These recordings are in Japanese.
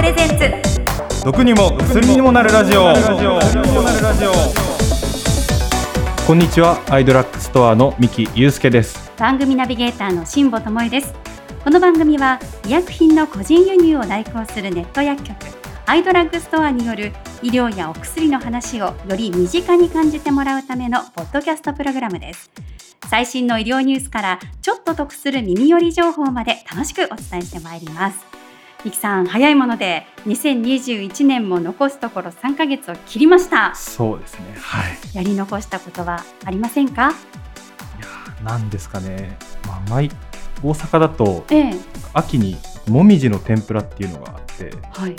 プレゼンツ。毒にも薬にもなるラジオ。こんにちはアイドラッグストアの三木祐介です。番組ナビゲーターの辛坊智恵です。この番組は医薬品の個人輸入を代行するネット薬局アイドラッグストアによる医療やお薬の話をより身近に感じてもらうためのポッドキャストプログラムです。最新の医療ニュースからちょっと得する耳寄り情報まで楽しくお伝えしてまいりますミキさん早いもので2021年も残すところ3ヶ月を切りました。そうですね。はい。やり残したことはありませんか？いやなんですかね。まあ毎大阪だとええ。秋にもみじの天ぷらっていうのがあってはい。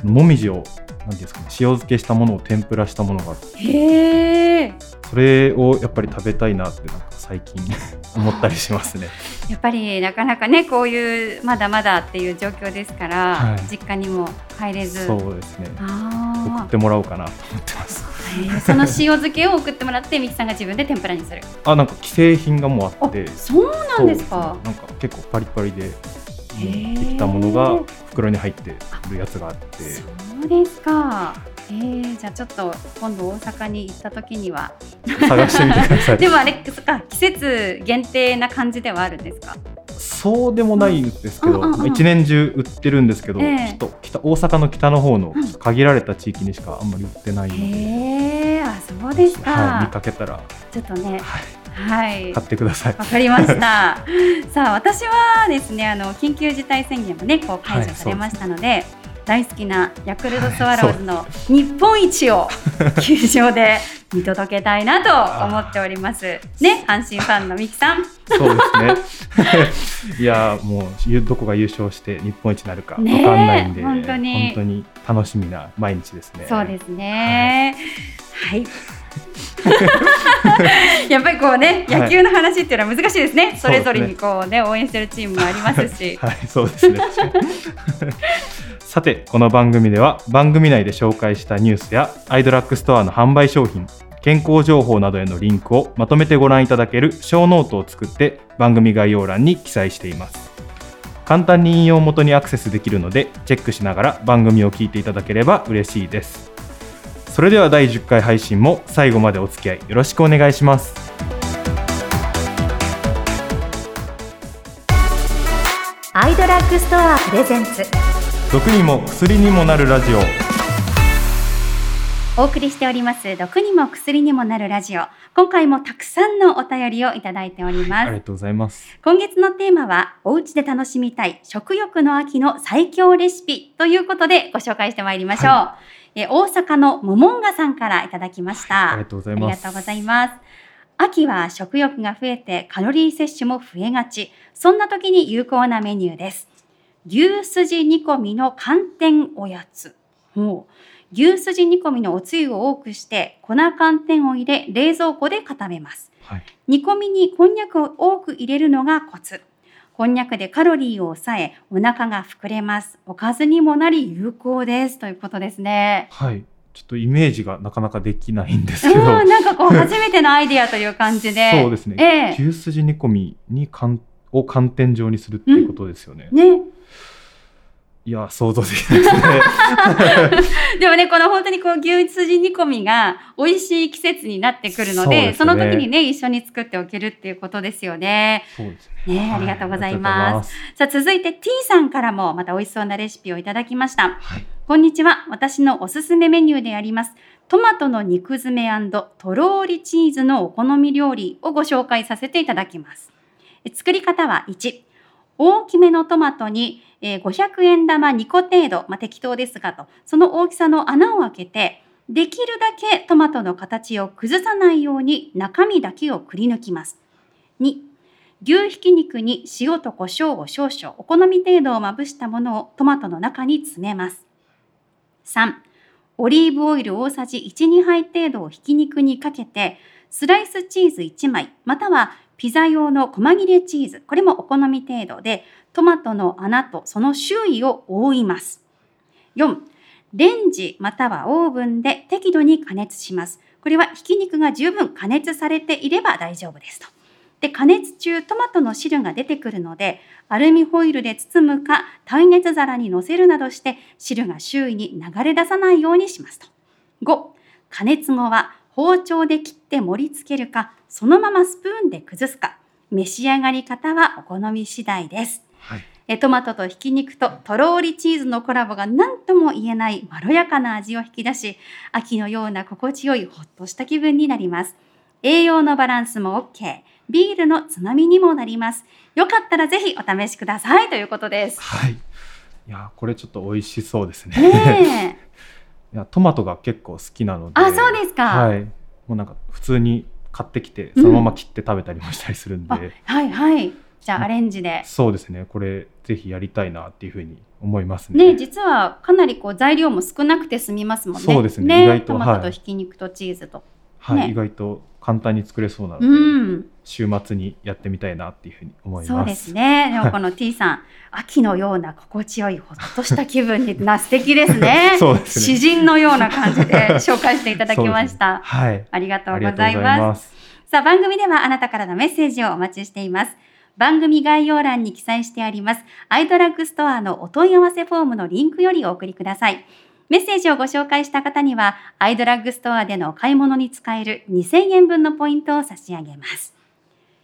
そのもみじを何ですかね塩漬けしたものを天ぷらしたものがあってへえ。それをやっぱり食べたいなってなんか最近 思ったりしますねやっぱりなかなかねこういうまだまだっていう状況ですから、はい。実家にも帰れず。そうですね。送あってもらおうかなと思ってます。えその塩漬けを送ってもらってミキさんが自分で天ぷらにする。あなんか既製品がもうあって。そうなんですか。そうなんか結構パリパリでできたものが袋に入ってるやつがあって。そうですかえー、じゃあちょっと今度大阪に行った時には。探してみてください。でもあれそっか季節限定な感じではあるんですか？そうでもないんですけど、うんうんうんまあ一年中売ってるんですけど、ええ。ちょっと北大阪の北の方のうん。限られた地域にしかあんまり売ってないので、へえあそうですか、はい、見かけたら、ちょっとねはい、はい。買ってください。わかりました。さあ私はですねあの緊急事態宣言もねこう解除されましたので。大好きなヤクルトスワローズの日本一を 球場で見届けたいなと思っております。ね、阪神ファンのミキさん。そうですね。いやーもうゆどこが優勝して日本一になるかわかんないんで、本当に本当に楽しみな毎日ですね。そうですね。はい。やっぱりこうね、はい野球の話っていうのは難しいですね。そそうですねれぞれにこうね、応援してるチームもありますし。はい、そうですね。さて、この番組では番組内で紹介したニュースやアイドラッグストアの販売商品、健康情報などへのリンクをまとめてご覧いただけるショーノートを作って番組概要欄に記載しています。簡単に引用元にアクセスできるのでチェックしながら番組を聞いていただければ嬉しいです。それでは第10回配信も最後までお付き合いよろしくお願いします。アイドラッグストアプレゼンツ。毒にも薬にもなるラジオ。お送りしております毒にも薬にもなるラジオ今回もたくさんのお便りをいただいております、ありがとうございます。今月のテーマはお家で楽しみたい食欲の秋の最強レシピということでご紹介してまいりましょう、はえ大阪のモモンガさんからいただきました、ありがとうございあり。がとうございます。秋は食欲が増えてカロリー摂取も増えがち。そんな時に有効なメニューです。牛すじ煮込みの寒天おやつ。ほう牛すじ煮込みのおつゆを多くして粉寒天を入れ冷蔵庫で固めます。はい。煮込みにこんにゃくを多く入れるのがコツ。こんにゃくでカロリーを抑え、お腹が膨れます。おかずにもなり有効です。ということですね。はい。ちょっとイメージがなかなかできないんですうんけど。なんかこう 初めてのアイディアという感じで。そうですね。ええ牛すじ煮込みに寒を寒天状にするっていうことですよね。ね。いや、想像できないですね。でもね、この本当にこう牛すじ煮込みが美味しい季節になってくるので、そうですねその時にね、一緒に作っておけるっていうことですよね。そうですね。ね、ありがとうございます。さあ、続いて T さんからもまた美味しそうなレシピをいただきました。はい。こんにちは。私のおすすめメニューであります。トマトの肉詰めとろーりチーズのお好み料理をご紹介させていただきます。え作り方は1、大きめのトマトに、500円玉2個程度、まあ、適当ですがと、その大きさの穴を開けて、できるだけトマトの形を崩さないように中身だけをくり抜きます。2、牛ひき肉に塩と胡椒を少々、お好み程度をまぶしたものをトマトの中に詰めます。3、オリーブオイル大さじ1、2杯程度をひき肉にかけて、スライスチーズ1枚、またはピザ用の細切れチーズ、これもお好み程度で、トマトの穴とその周囲を覆います。4、レンジまたはオーブンで適度に加熱します。これはひき肉が十分加熱されていれば大丈夫ですと。で加熱中トマトの汁が出てくるのでアルミホイルで包むか耐熱皿にのせるなどして汁が周囲に流れ出さないようにしますと。5加熱後は包丁で切って盛り付けるかそのままスプーンで崩すか召し上がり方はお好み次第です。はいえトマトとひき肉ととろーりチーズのコラボが何とも言えないまろやかな味を引き出し秋のような心地よいほっとした気分になります栄養のバランスも OK ビールのつまみにもなりますよかったらぜひお試しくださいということですはい。いやこれちょっと美味しそうですね。ねえ いやトマトが結構好きなので。あそうですか、はい。もうなんか普通に買ってきてそのまま切って食べたりもしたりするんで、あはいはい。じゃあアレンジで。そうですね。これぜひやりたいなっていうふうに思いますね。ね実はかなりこう材料も少なくて済みますもんね。そうですね。意外とトマトとはいひき肉とチーズと、はい、ね意外と簡単に作れそうなので、うん週末にやってみたいなっていうふうに思います。そうですね。でもこの T さん、秋のような心地よいほっとした気分にな素敵ですね。そうですね詩人のような感じで 紹介していただきました。はい。ありがとうご。ざいます。さあ番組ではあなたからのメッセージをお待ちしています。番組概要欄に記載してありますアイドラッグストアのお問い合わせフォームのリンクよりお送りください。メッセージをご紹介した方にはアイドラッグストアでのお買い物に使える2000円分のポイントを差し上げます。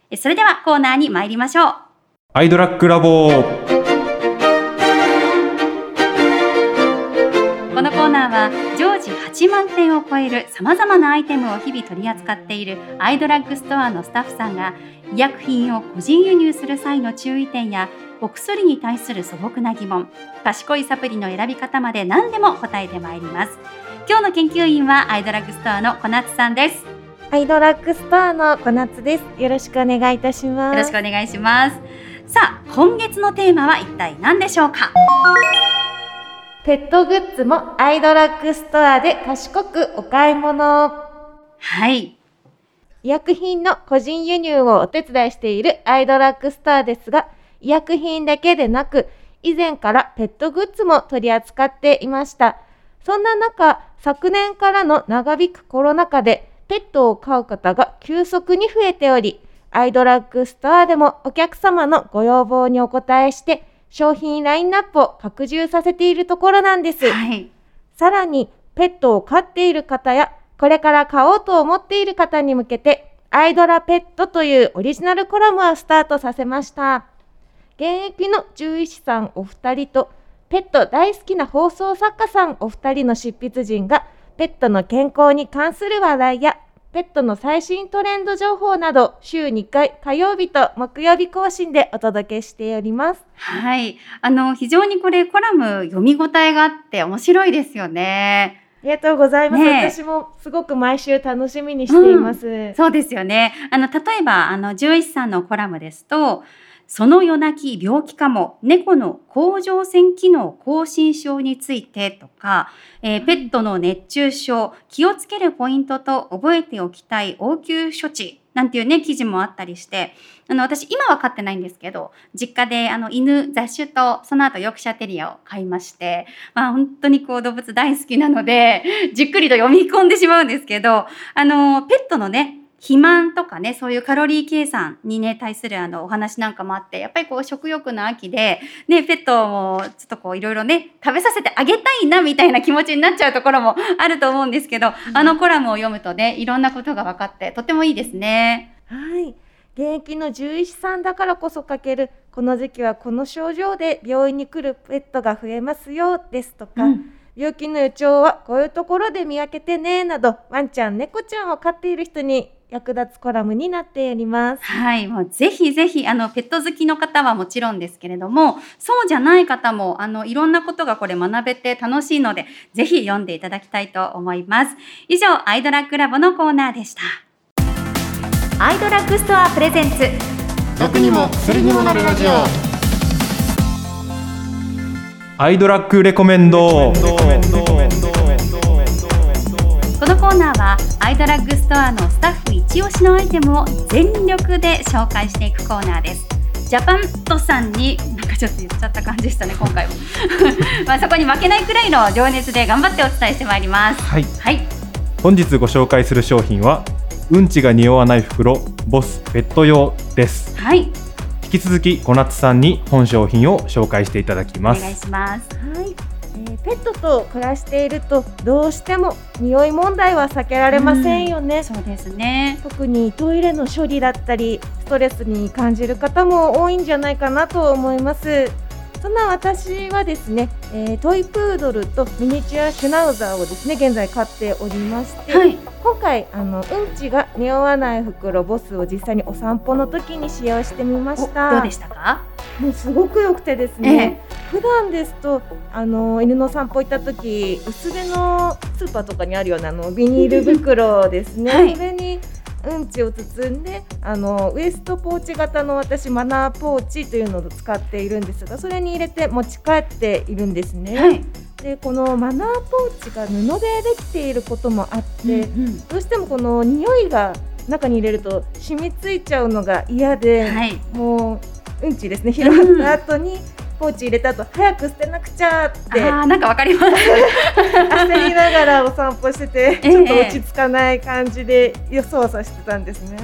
えそれではコーナーに参りましょう。アイドラックラボ。このコーナーは常時8万点を超えるさまざまなアイテムを日々取り扱っているアイドラッグストアのスタッフさんが医薬品を個人輸入する際の注意点やお薬に対する素朴な疑問賢いサプリの選び方まで何でも答えてまいります今日の研究員はアイドラッグストアの小夏さんですよアイドラッグストアの小夏です。よろしくお願いいたします。ろしくお願いしますさあ今月のテーマは一体何でしょうか？ペットグッズもアイドラッグストアで賢くお買い物。はい医薬品の個人輸入をお手伝いしているアイドラッグストアですが、医薬品だけでなく、以前からペットグッズも取り扱っていました。そんな中、昨年からの長引くコロナ禍で、ペットを飼う方が急速に増えており、アイドラッグストアでもお客様のご要望にお応えして、商品ラインナップを拡充させているところなんです。はいさらに、ペットを飼っている方や、これから飼おうと思っている方に向けて、アイドラペットというオリジナルコラムをスタートさせました。現役の獣医師さんお二人と、ペット大好きな放送作家さんお二人の執筆陣が、ペットの健康に関する話題や、ペットの最新トレンド情報など、週2回火曜日と木曜日更新でお届けしております。はいあの非常にこれコラム読み応えがあって面白いですよねありがとうございます。ねえ私もすごく毎週楽しみにしています。そうですよね。あの、例えば、あの、獣医師さんのコラムですと、その夜泣き病気かも、猫の甲状腺機能亢進症についてとか、えーペットの熱中症、気をつけるポイントと覚えておきたい応急処置なんていうね、記事もあったりして、あの、私今は飼ってないんですけど、実家であの犬、雑種とその後ヨークシャテリアを飼いまして、まあ本当にこう動物大好きなので、じっくりと読み込んでしまうんですけど、あの、ペットのね、肥満とかね、そういうカロリー計算にね、対するあのお話なんかもあって、やっぱりこう食欲の秋で、ね、ペットもちょっとこういろいろね、食べさせてあげたいなみたいな気持ちになっちゃうところもあると思うんですけど、あのコラムを読むとね、いろんなことが分かって、とてもいいですね。はい。現役の獣医師さんだからこそ書ける、この時期はこの症状で病院に来るペットが増えますよですとか、うん病気の予兆はこういうところで見分けてねなど、ワンちゃん、猫ちゃんを飼っている人に役立つコラムになっております。はい、もうぜひぜひあのペット好きの方はもちろんですけれども、そうじゃない方もあのいろんなことがこれ学べて楽しいので、ぜひ読んでいただきたいと思います。以上、アイドラッグラボのコーナーでした。アイドラッグストアプレゼンツ。毒にも薬にもなるラジオアイドラックレコメンド。このコーナーはアイドラッグストアのスタッフ一押しのアイテムを全力で紹介していくコーナーです。ジャパントさんになんかちょっと言っちゃった感じでしたね 今回も まあそこに負けないくらいの情熱で頑張ってお伝えしてまいります。はい。はい。本日ご紹介する商品はうんちが匂わない袋ボスペット用です。はい。引き続き小夏さんに本商品を紹介していただきおます。願いします。はい、えーペットと暮らしているとどうしても匂い問題は避けられませんよね、そうですね。特にトイレの処理だったりストレスに感じる方も多いんじゃないかなと思います。そんな私はですね、えートイプードルとミニチュアシュナウザーをですね現在飼っておりまして、はい。今回あのうんちが匂わない袋ボスを実際にお散歩の時に使用してみまおした。どうでしたか？もうすごく良くてですね、普段ですとあの犬の散歩行った時薄手のスーパーとかにあるようなあのビニール袋ですね、はい。それにうんちを包んであのウエストポーチ型の私マナーポーチというのを使っているんですがそれに入れて持ち帰っているんですね。はい。でこのマナーポーチが布でできていることもあって、うんうん。どうしてもこの匂いが中に入れると染みついちゃうのが嫌で、はい。もううんちですね。拾った後にポーチ入れた後早く捨てなくちゃって。あーなんかわかります。焦りながらお散歩してて、ええ。ちょっと落ち着かない感じで予想さしてたんですね。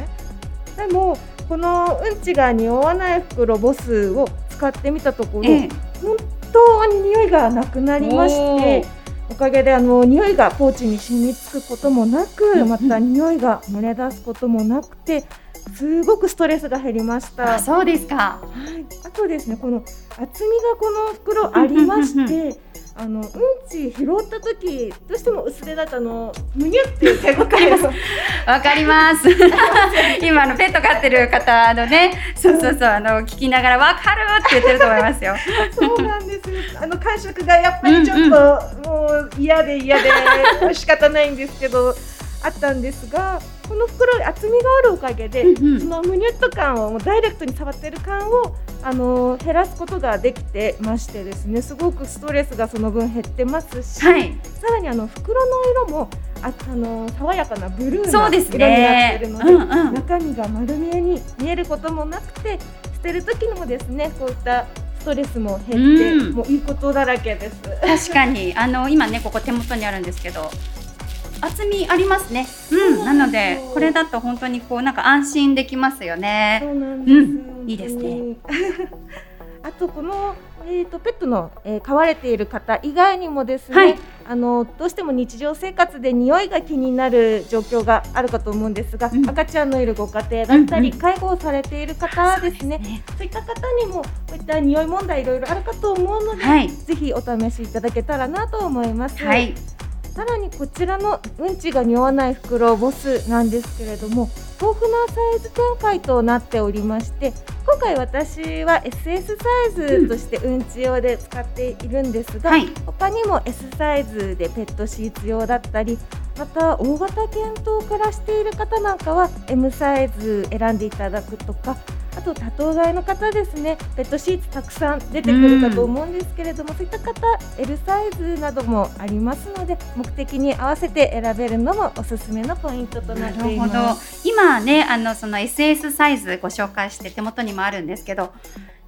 でもこのうんちが匂わない袋ボスを使ってみたところ、ええ。本当に匂いがなくなりましておかげであの匂いがポーチに染みつくこともなく、また匂いが漏れ出すこともなくてすごくストレスが減りました。あそうですか。はい、あとですねこの厚みがこの袋ありましうんうんてあのうんち拾った時どうしても薄手だとあのむにゅっていう手応えをわかります。今あのペット飼ってる方のね、そう。そうそうあの聞きながらわかるって言ってると思いますよ。そうなんです。あの感触がやっぱりちょっと、もう嫌で嫌で仕方ないんですけどあったんですがこの袋厚みがあるおかげで、うんうんそのむにゅっと感をもうダイレクトに触ってる感をあの減らすことができてましてですねすごくストレスがその分減ってますし、はい。さらにあの袋の色もああの爽やかなブルーそうですな色になってねいるので、うんうん中身が丸見えに見えることもなくて捨てる時にもですねこういったストレスも減って、うんもういいことだらけです。確かにあの今ねここ手元にあるんですけど。厚みありますね。うん、なのでこれだと本当にこうなんか安心できますよそね。うなんです、うん。いいですね。あとこの、えー、とペットの、えー飼われている方以外にもですね、はい。あのどうしても日常生活で匂いが気になる状況があるかと思うんですが、うん。赤ちゃんのいるご家庭だったり、うんうん。介護をされている方ですね。そういった方にもこういった匂い問題いろいろあるかと思うので、はい。ぜひお試しいただけたらなと思います。はい。さらにこちらのうんちが匂わない袋ボスなんですけれども豊富なサイズ展開となっておりまして今回私は SS サイズとしてうんち用で使っているんですが、はい。他にも S サイズでペットシーツ用だったりまた大型犬と暮らしている方なんかは M サイズ選んでいただくとかあと多頭飼いの方ですねペットシーツたくさん出てくるかと思うんですけれども、そういった方 L サイズなどもありますので目的に合わせて選べるのもおすすめのポイントとななっているほどます。。今ねあのその SS サイズご紹介して手元にもあるんですけど。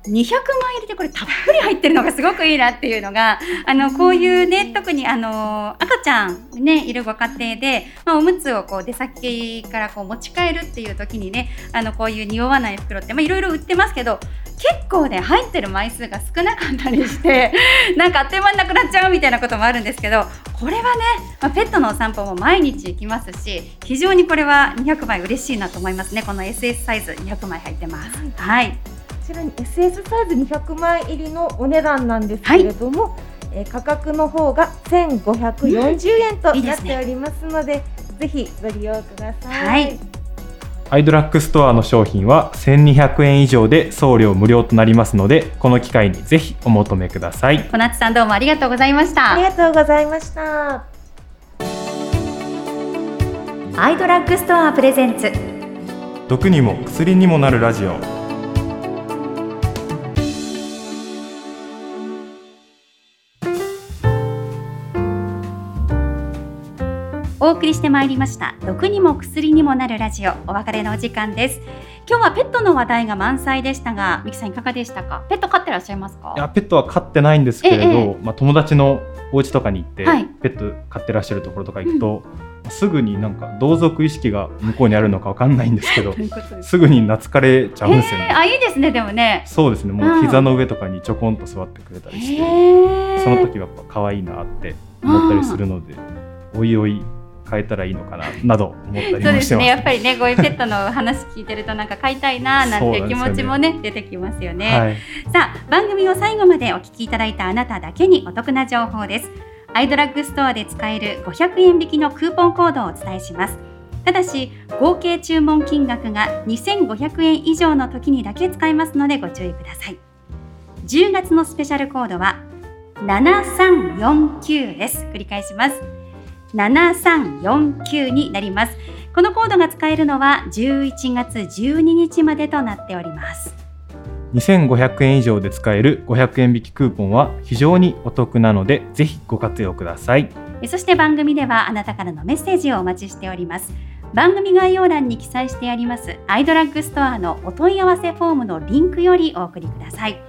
200枚入りでこれたっぷり入ってるのがすごくいいなっていうのがあのこういうね特にあの赤ちゃんねいるご家庭で、まあ、おむつをこう出先からこう持ち帰るっていう時にねあのこういう匂わない袋ってまあいろいろ売ってますけど結構ね入ってる枚数が少なかったりして なんかあっという間になくなっちゃうみたいなこともあるんですけどこれはね、まあ、ペットのお散歩も毎日行きますし非常にこれは200枚嬉しいなと思いますね。この SS サイズ200枚入ってます。はい、こちらに SS サイズ200枚入りのお値段なんですけれども、えー価格の方が1540円となっておりますので、ぜひご利用ください。はい。アイドラッグストアの商品は1200円以上で送料無料となりますのでこの機会にぜひお求めください。小夏さんどうもありがとうございました。あり。がとうございました。アイドラッグストアプレゼンツ。毒にも薬にもなるラジオお送りしてまいりました。毒にも薬にもなるラジオ。お別れのお時間です。今日はペットの話題が満載でしたがミキさんいかがでしたか？ペット飼ってらっしゃいますか？いやペットは飼ってないんですけれど、ええまあ、友達のお家とかに行って、はい。ペット飼ってらっしゃるところとか行くと、すぐになんか同族意識が向こうにあるのかわかんないんですけど すすぐに懐かれちゃうんですよへーねあいいですねでもね。そうですねもうんう膝の上とかにちょこん。と座ってくれたりして、その時はやっぱ可愛いなって思ったりするので、おいおい変えたらいいのかななど思ったりもそうでしてます。すねやっぱりねこういうペットの話聞いてるとなんか飼いたいななんていう気持ちもね出てきますよね、はい、さあ番組を最後までお聞きいただいたあなただけにお得な情報です。アイドラッグストアで使える500円引きのクーポンコードをお伝えします。ただし合計注文金額が2500円以上の時にだけ使えますのでご注意ください。10月のスペシャルコードは7349です。繰り返します7349になります。このコードが使えるのは11月12日までとなっております。2500円以上で使える500円引きクーポンは非常にお得なのでぜひご活用ください。えそして番組ではあなたからのメッセージをお待ちしております。番組概要欄に記載してありますアイドラッグストアのお問い合わせフォームのリンクよりお送りください。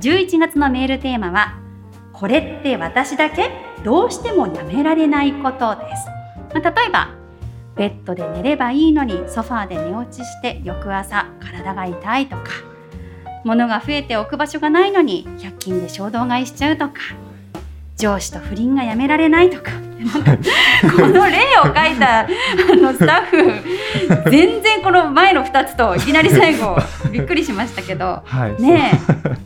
11月のメールテーマはこれって私だけ？どうしてもやめられないことです、まあ、例えばベッドで寝ればいいのにソファーで寝落ちして翌朝体が痛いとか物が増えて置く場所がないのに100均で衝動買いしちゃうとか上司と不倫がやめられないとか。この例を書いたあのスタッフ全然この前の2つといきなり最後びっくりしましたけど。はい。ねそう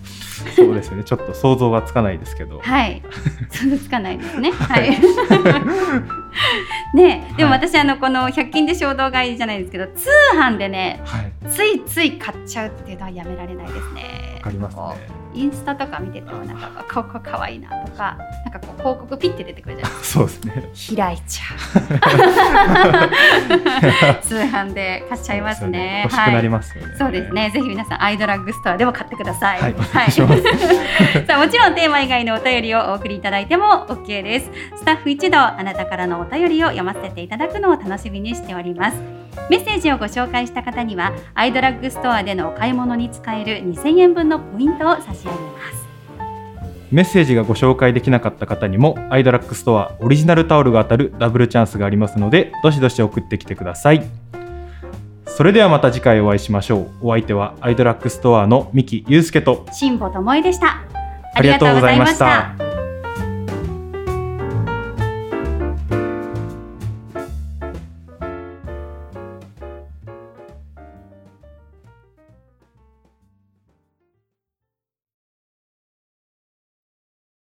そうですよね。ちょっと想像はつかないですけど。えはい。想像つかないですね。はい。ねえ。でもはい私あのこの100均で衝動買いじゃないですけど通販でねはい。ついつい買っちゃうっていうのはやめられないですね。わかりますこね。うインスタとか見ててもなんかあここかわいいなとかなんかこう広告ピッて出てくるじゃないですか。そうですね。開いちゃう。通販で買っちゃいますね。欲しくなりますよね、そうですね。ぜひ皆さんアイドラッグストアでも買ってください。はい。お願い さあもちろんテーマ以外のお便りをお送りいただいても OK ですスタッフ一同あなたからのお便りを読ませていただくのを楽しみにしておりますメッセージをご紹介した方にはアイドラッグストアでのお買い物に使える2000円分のポイントを差し上げます。メッセージがご紹介できなかった方にもアイドラックストアオリジナルタオルが当たるダブルチャンスがありますのでどしどし送ってきてください。それではまた次回お会いしましょう。お相手はアイドラックストアの三木祐介と辛坊智恵でした。ありがとうございました